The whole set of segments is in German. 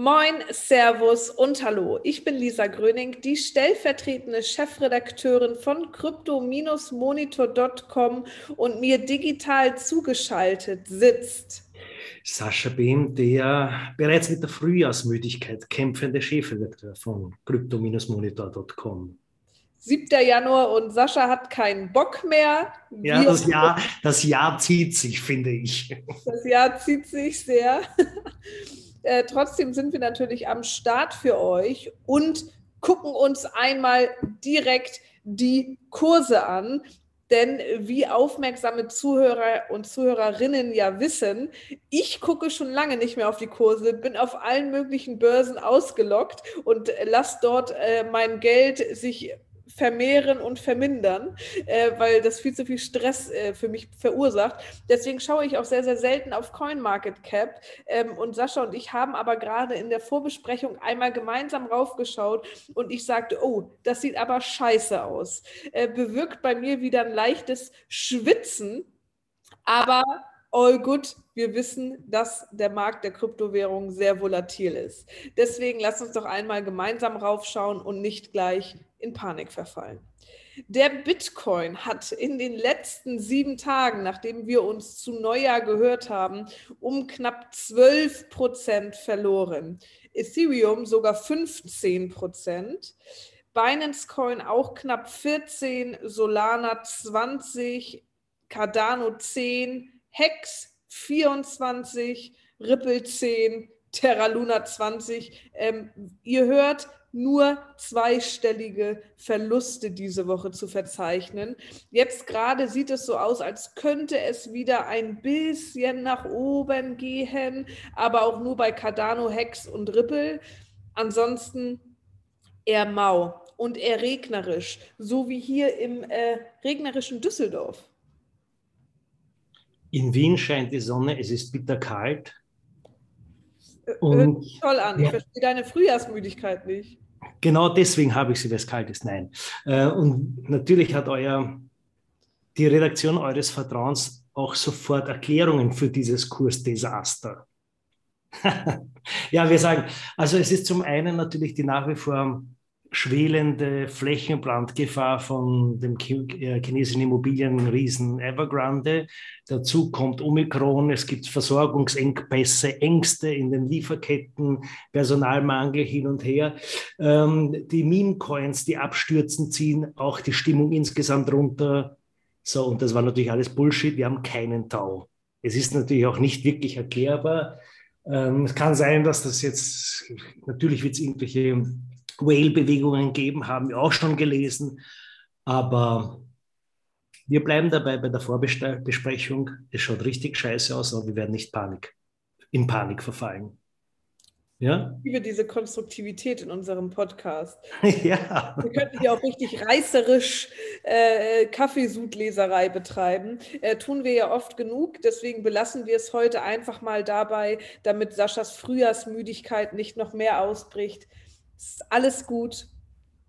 Moin, Servus und Hallo. Ich bin Lisa Gröning, die stellvertretende Chefredakteurin von crypto-monitor.com und mir digital zugeschaltet sitzt Sascha Behm, der bereits mit der Frühjahrsmüdigkeit kämpfende Chefredakteur von crypto-monitor.com. 7. Januar und Sascha hat keinen Bock mehr. Ja, das Jahr, das Jahr zieht sich, finde ich. Das Jahr zieht sich sehr. Äh, trotzdem sind wir natürlich am Start für euch und gucken uns einmal direkt die Kurse an. Denn wie aufmerksame Zuhörer und Zuhörerinnen ja wissen, ich gucke schon lange nicht mehr auf die Kurse, bin auf allen möglichen Börsen ausgelockt und lasse dort äh, mein Geld sich vermehren und vermindern, äh, weil das viel zu viel Stress äh, für mich verursacht. Deswegen schaue ich auch sehr, sehr selten auf CoinMarketCap. Ähm, und Sascha und ich haben aber gerade in der Vorbesprechung einmal gemeinsam raufgeschaut und ich sagte, oh, das sieht aber scheiße aus. Äh, bewirkt bei mir wieder ein leichtes Schwitzen, aber all good. Wir wissen, dass der Markt der Kryptowährungen sehr volatil ist. Deswegen lasst uns doch einmal gemeinsam raufschauen und nicht gleich in Panik verfallen. Der Bitcoin hat in den letzten sieben Tagen, nachdem wir uns zu Neujahr gehört haben, um knapp 12 Prozent verloren. Ethereum sogar 15 Prozent. Binance Coin auch knapp 14, Solana 20, Cardano 10, Hex 24, Ripple 10, Terra Luna 20. Ähm, ihr hört, nur zweistellige Verluste diese Woche zu verzeichnen. Jetzt gerade sieht es so aus, als könnte es wieder ein bisschen nach oben gehen, aber auch nur bei Cardano, Hex und Ripple. Ansonsten eher mau und eher regnerisch, so wie hier im äh, regnerischen Düsseldorf. In Wien scheint die Sonne, es ist bitterkalt. Und, toll an. Ich verstehe deine Frühjahrsmüdigkeit nicht. Genau deswegen habe ich sie, weil es kalt ist. Nein. Äh, und natürlich hat euer, die Redaktion eures Vertrauens auch sofort Erklärungen für dieses Kursdesaster. ja, wir sagen, also es ist zum einen natürlich die nach wie vor schwelende Flächenbrandgefahr von dem äh, chinesischen Immobilienriesen Evergrande. Dazu kommt Omikron, es gibt Versorgungsengpässe, Ängste in den Lieferketten, Personalmangel hin und her. Ähm, die Meme-Coins, die abstürzen, ziehen auch die Stimmung insgesamt runter. So, und das war natürlich alles Bullshit. Wir haben keinen Tau. Es ist natürlich auch nicht wirklich erklärbar. Ähm, es kann sein, dass das jetzt, natürlich wird es irgendwelche Whale-Bewegungen geben, haben wir auch schon gelesen. Aber wir bleiben dabei bei der Vorbesprechung. Es schaut richtig scheiße aus, aber wir werden nicht Panik, in Panik verfallen. Ja? Ich liebe diese Konstruktivität in unserem Podcast. ja. Wir könnten hier auch richtig reißerisch äh, Kaffeesudleserei betreiben. Äh, tun wir ja oft genug, deswegen belassen wir es heute einfach mal dabei, damit Saschas Frühjahrsmüdigkeit nicht noch mehr ausbricht. Ist alles gut.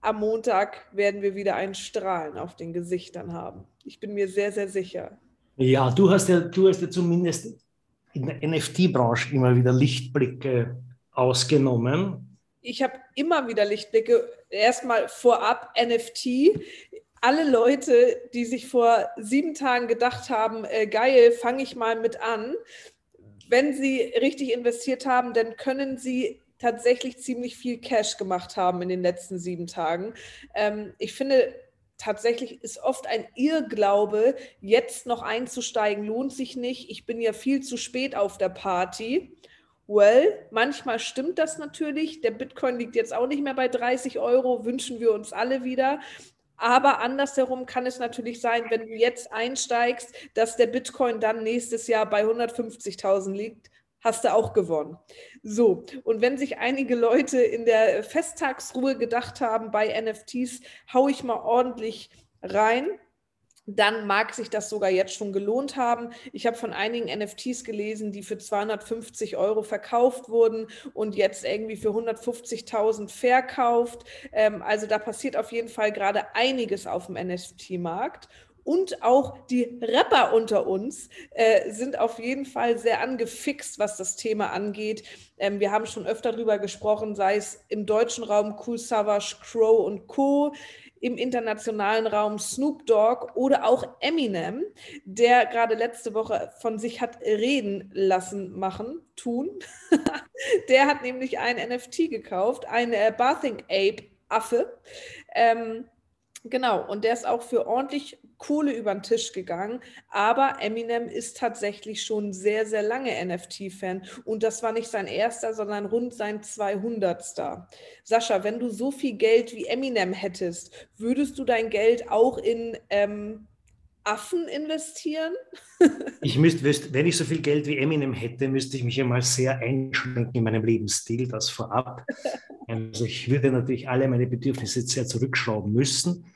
Am Montag werden wir wieder ein Strahlen auf den Gesichtern haben. Ich bin mir sehr, sehr sicher. Ja, du hast ja, du hast ja zumindest in der NFT-Branche immer wieder Lichtblicke ausgenommen. Ich habe immer wieder Lichtblicke. Erstmal vorab NFT. Alle Leute, die sich vor sieben Tagen gedacht haben, äh, geil, fange ich mal mit an. Wenn sie richtig investiert haben, dann können sie tatsächlich ziemlich viel Cash gemacht haben in den letzten sieben Tagen. Ähm, ich finde, tatsächlich ist oft ein Irrglaube, jetzt noch einzusteigen, lohnt sich nicht. Ich bin ja viel zu spät auf der Party. Well, manchmal stimmt das natürlich. Der Bitcoin liegt jetzt auch nicht mehr bei 30 Euro, wünschen wir uns alle wieder. Aber andersherum kann es natürlich sein, wenn du jetzt einsteigst, dass der Bitcoin dann nächstes Jahr bei 150.000 liegt hast du auch gewonnen. So, und wenn sich einige Leute in der Festtagsruhe gedacht haben, bei NFTs hau ich mal ordentlich rein, dann mag sich das sogar jetzt schon gelohnt haben. Ich habe von einigen NFTs gelesen, die für 250 Euro verkauft wurden und jetzt irgendwie für 150.000 verkauft. Ähm, also da passiert auf jeden Fall gerade einiges auf dem NFT-Markt. Und auch die Rapper unter uns äh, sind auf jeden Fall sehr angefixt, was das Thema angeht. Ähm, wir haben schon öfter darüber gesprochen, sei es im deutschen Raum Cool Savage, Crow und Co im internationalen Raum Snoop Dogg oder auch Eminem, der gerade letzte Woche von sich hat reden lassen machen, tun. der hat nämlich ein NFT gekauft, ein äh, Bathing Ape Affe. Ähm, Genau, und der ist auch für ordentlich Kohle über den Tisch gegangen. Aber Eminem ist tatsächlich schon sehr, sehr lange NFT-Fan. Und das war nicht sein erster, sondern rund sein 200. Sascha, wenn du so viel Geld wie Eminem hättest, würdest du dein Geld auch in ähm, Affen investieren? ich müsste, wenn ich so viel Geld wie Eminem hätte, müsste ich mich einmal sehr einschränken in meinem Lebensstil, das vorab. Also ich würde natürlich alle meine Bedürfnisse sehr zurückschrauben müssen.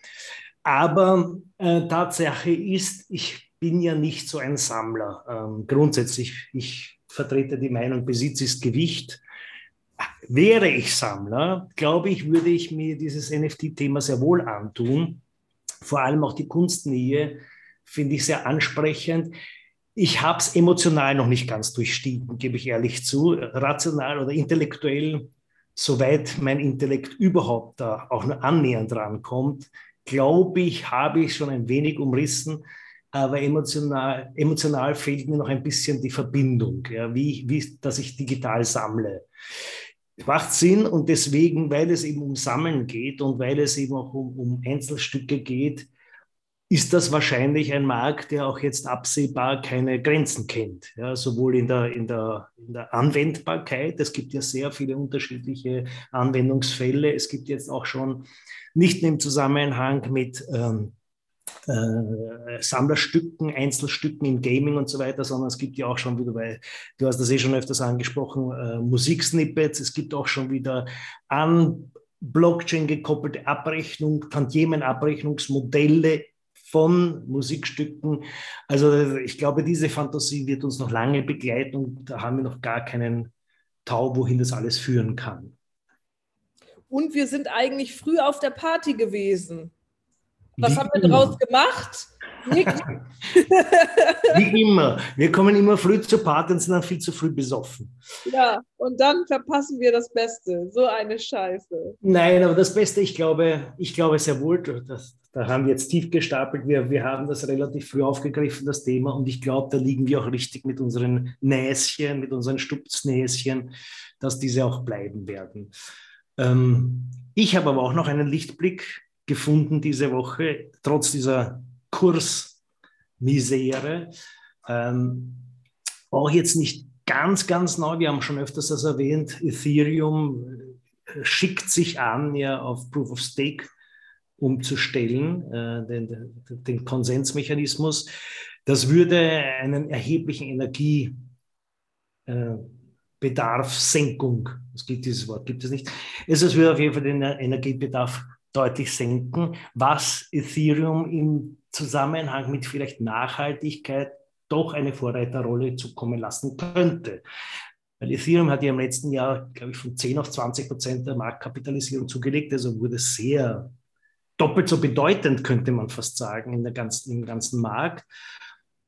Aber äh, Tatsache ist, ich bin ja nicht so ein Sammler. Ähm, grundsätzlich, ich vertrete die Meinung, Besitz ist Gewicht. Wäre ich Sammler, glaube ich, würde ich mir dieses NFT-Thema sehr wohl antun. Vor allem auch die Kunstnähe finde ich sehr ansprechend. Ich habe es emotional noch nicht ganz durchstiegen, gebe ich ehrlich zu. Rational oder intellektuell, soweit mein Intellekt überhaupt da auch nur annähernd rankommt, glaube ich, habe ich schon ein wenig umrissen, aber emotional, emotional fehlt mir noch ein bisschen die Verbindung, ja, wie, wie, dass ich digital sammle. Macht Sinn und deswegen, weil es eben um Sammeln geht und weil es eben auch um, um Einzelstücke geht, ist das wahrscheinlich ein Markt, der auch jetzt absehbar keine Grenzen kennt. Ja, sowohl in der, in, der, in der Anwendbarkeit, es gibt ja sehr viele unterschiedliche Anwendungsfälle. Es gibt jetzt auch schon nicht nur im Zusammenhang mit ähm, äh, Sammlerstücken, Einzelstücken im Gaming und so weiter, sondern es gibt ja auch schon wieder, weil du hast das eh schon öfters angesprochen, äh, Musiksnippets, es gibt auch schon wieder an Blockchain gekoppelte Abrechnung, Tantiemenabrechnungsmodelle von Musikstücken. Also ich glaube, diese Fantasie wird uns noch lange begleiten und da haben wir noch gar keinen Tau, wohin das alles führen kann. Und wir sind eigentlich früh auf der Party gewesen. Was Wie haben wir draus gemacht? Wie immer. Wir kommen immer früh zur Party und sind dann viel zu früh besoffen. Ja, und dann verpassen wir das Beste. So eine Scheiße. Nein, aber das Beste, ich glaube, ich glaube sehr wohl, das, da haben wir jetzt tief gestapelt. Wir, wir haben das relativ früh aufgegriffen, das Thema. Und ich glaube, da liegen wir auch richtig mit unseren Näschen, mit unseren Stupsnäschen, dass diese auch bleiben werden. Ähm, ich habe aber auch noch einen Lichtblick gefunden diese Woche, trotz dieser Kursmisere. Ähm, auch jetzt nicht ganz, ganz neu. Wir haben schon öfters das erwähnt. Ethereum äh, schickt sich an, ja auf Proof of Stake umzustellen, äh, den, den, Konsensmechanismus. Das würde einen erheblichen Energie äh, es gibt dieses Wort, gibt es nicht. Es würde auf jeden Fall den Energiebedarf deutlich senken, was Ethereum im Zusammenhang mit vielleicht Nachhaltigkeit doch eine Vorreiterrolle zukommen lassen könnte. Weil Ethereum hat ja im letzten Jahr, glaube ich, von 10 auf 20 Prozent der Marktkapitalisierung zugelegt, also wurde sehr doppelt so bedeutend, könnte man fast sagen, in der ganzen, im ganzen Markt.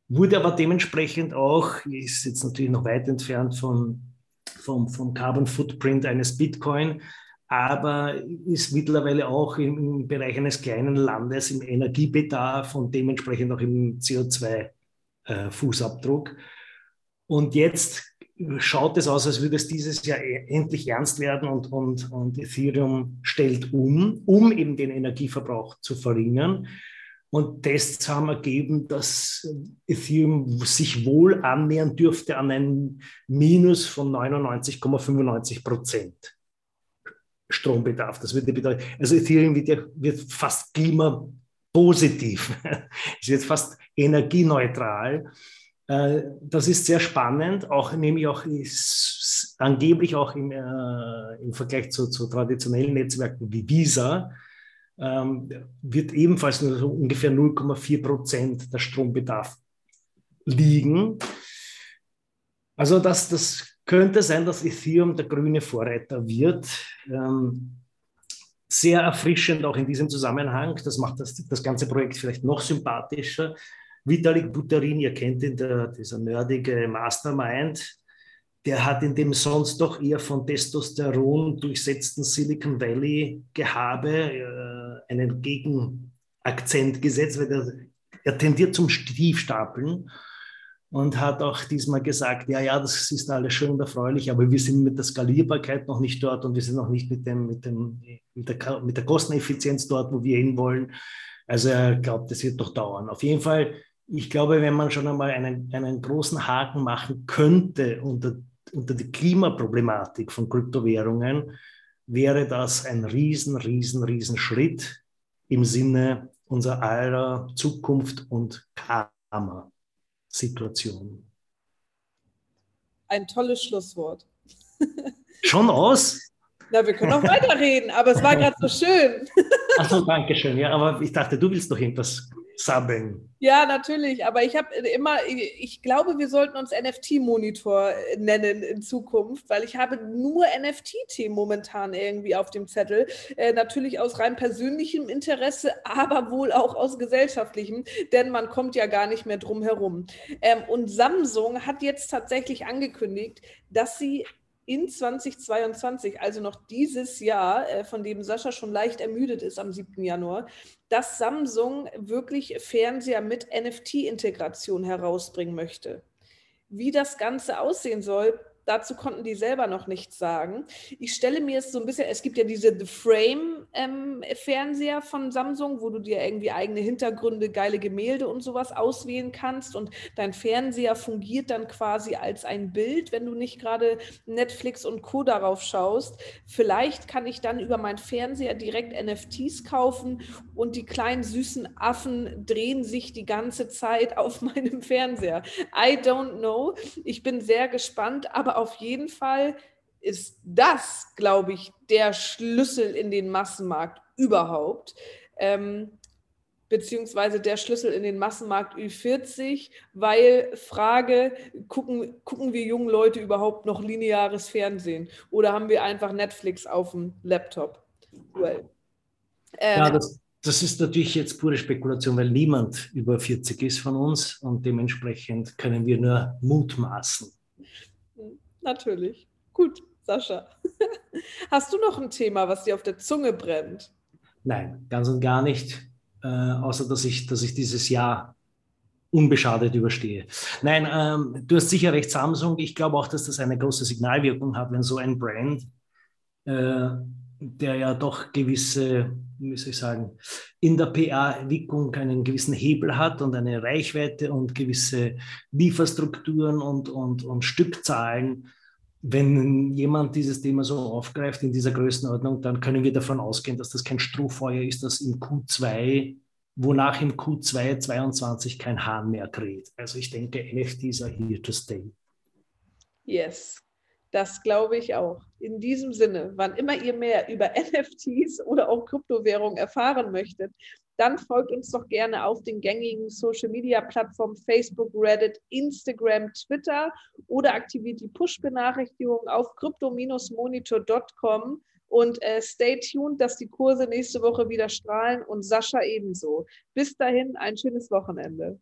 Wurde aber dementsprechend auch, ist jetzt natürlich noch weit entfernt von vom, vom Carbon Footprint eines Bitcoin, aber ist mittlerweile auch im, im Bereich eines kleinen Landes im Energiebedarf und dementsprechend auch im CO2-Fußabdruck. Äh, und jetzt schaut es aus, als würde es dieses Jahr e-, endlich ernst werden und, und, und Ethereum stellt um, um eben den Energieverbrauch zu verringern. Und Tests haben ergeben, dass Ethereum sich wohl annähern dürfte an ein Minus von 99,95 Prozent Strombedarf. Das würde bedeuten, also Ethereum wird, ja, wird fast klimapositiv, es wird fast energieneutral. Äh, das ist sehr spannend, auch nämlich auch ist, angeblich auch im, äh, im Vergleich zu, zu traditionellen Netzwerken wie Visa ähm, wird ebenfalls nur so ungefähr 0,4 Prozent der Strombedarf liegen. Also das, das könnte sein, dass Ethereum der grüne Vorreiter wird. Ähm, sehr erfrischend auch in diesem Zusammenhang. Das macht das, das ganze Projekt vielleicht noch sympathischer. Vitalik Buterin, ihr kennt ihn, der, dieser nerdige Mastermind, der hat in dem sonst doch eher von Testosteron durchsetzten Silicon Valley Gehabe äh, einen Gegenakzent gesetzt, weil der, er tendiert zum Stiefstapeln und hat auch diesmal gesagt, ja, ja, das ist alles schön und erfreulich, aber wir sind mit der Skalierbarkeit noch nicht dort und wir sind noch nicht mit, dem, mit, dem, mit, der, mit der Kosteneffizienz dort, wo wir hinwollen. Also er glaubt, das wird doch dauern. Auf jeden Fall, ich glaube, wenn man schon einmal einen, einen großen Haken machen könnte unter unter die Klimaproblematik von Kryptowährungen, wäre das ein riesen, riesen, riesen Schritt im Sinne unserer aller Zukunft und Karma-Situation. Ein tolles Schlusswort. Schon aus? Na, wir können auch weiterreden, aber es war gerade so schön. Achso, danke schön. Ja, aber ich dachte, du willst doch irgendwas Subben. Ja, natürlich, aber ich habe immer, ich glaube, wir sollten uns NFT-Monitor nennen in Zukunft, weil ich habe nur NFT-Themen momentan irgendwie auf dem Zettel. Äh, natürlich aus rein persönlichem Interesse, aber wohl auch aus gesellschaftlichem, denn man kommt ja gar nicht mehr drum herum. Ähm, und Samsung hat jetzt tatsächlich angekündigt, dass sie in 2022, also noch dieses Jahr, äh, von dem Sascha schon leicht ermüdet ist am 7. Januar, dass Samsung wirklich Fernseher mit NFT-Integration herausbringen möchte. Wie das Ganze aussehen soll, Dazu konnten die selber noch nichts sagen. Ich stelle mir es so ein bisschen, es gibt ja diese The Frame-Fernseher ähm, von Samsung, wo du dir irgendwie eigene Hintergründe, geile Gemälde und sowas auswählen kannst und dein Fernseher fungiert dann quasi als ein Bild, wenn du nicht gerade Netflix und Co. darauf schaust. Vielleicht kann ich dann über meinen Fernseher direkt NFTs kaufen und die kleinen süßen Affen drehen sich die ganze Zeit auf meinem Fernseher. I don't know. Ich bin sehr gespannt, aber auf jeden Fall ist das, glaube ich, der Schlüssel in den Massenmarkt überhaupt. Ähm, beziehungsweise der Schlüssel in den Massenmarkt Ü40, weil Frage, gucken, gucken wir jungen Leute überhaupt noch lineares Fernsehen oder haben wir einfach Netflix auf dem Laptop? Well. Ähm, ja, das, das ist natürlich jetzt pure Spekulation, weil niemand über 40 ist von uns und dementsprechend können wir nur mutmaßen. Natürlich. Gut, Sascha. Hast du noch ein Thema, was dir auf der Zunge brennt? Nein, ganz und gar nicht. Äh, außer dass ich, dass ich dieses Jahr unbeschadet überstehe. Nein, ähm, du hast sicher recht, Samsung. Ich glaube auch, dass das eine große Signalwirkung hat, wenn so ein Brand, äh, der ja doch gewisse, wie soll ich sagen, in der PA-Entwicklung einen gewissen Hebel hat und eine Reichweite und gewisse Lieferstrukturen und, und, und Stückzahlen, wenn jemand dieses Thema so aufgreift in dieser Größenordnung, dann können wir davon ausgehen, dass das kein Strohfeuer ist, das im Q2, wonach im Q2 22 kein Hahn mehr kräht. Also ich denke, NFTs are here to stay. Yes, das glaube ich auch. In diesem Sinne, wann immer ihr mehr über NFTs oder auch Kryptowährungen erfahren möchtet, dann folgt uns doch gerne auf den gängigen Social Media Plattformen Facebook, Reddit, Instagram, Twitter oder aktiviert die Push-Benachrichtigung auf crypto-monitor.com und äh, stay tuned, dass die Kurse nächste Woche wieder strahlen und Sascha ebenso. Bis dahin ein schönes Wochenende.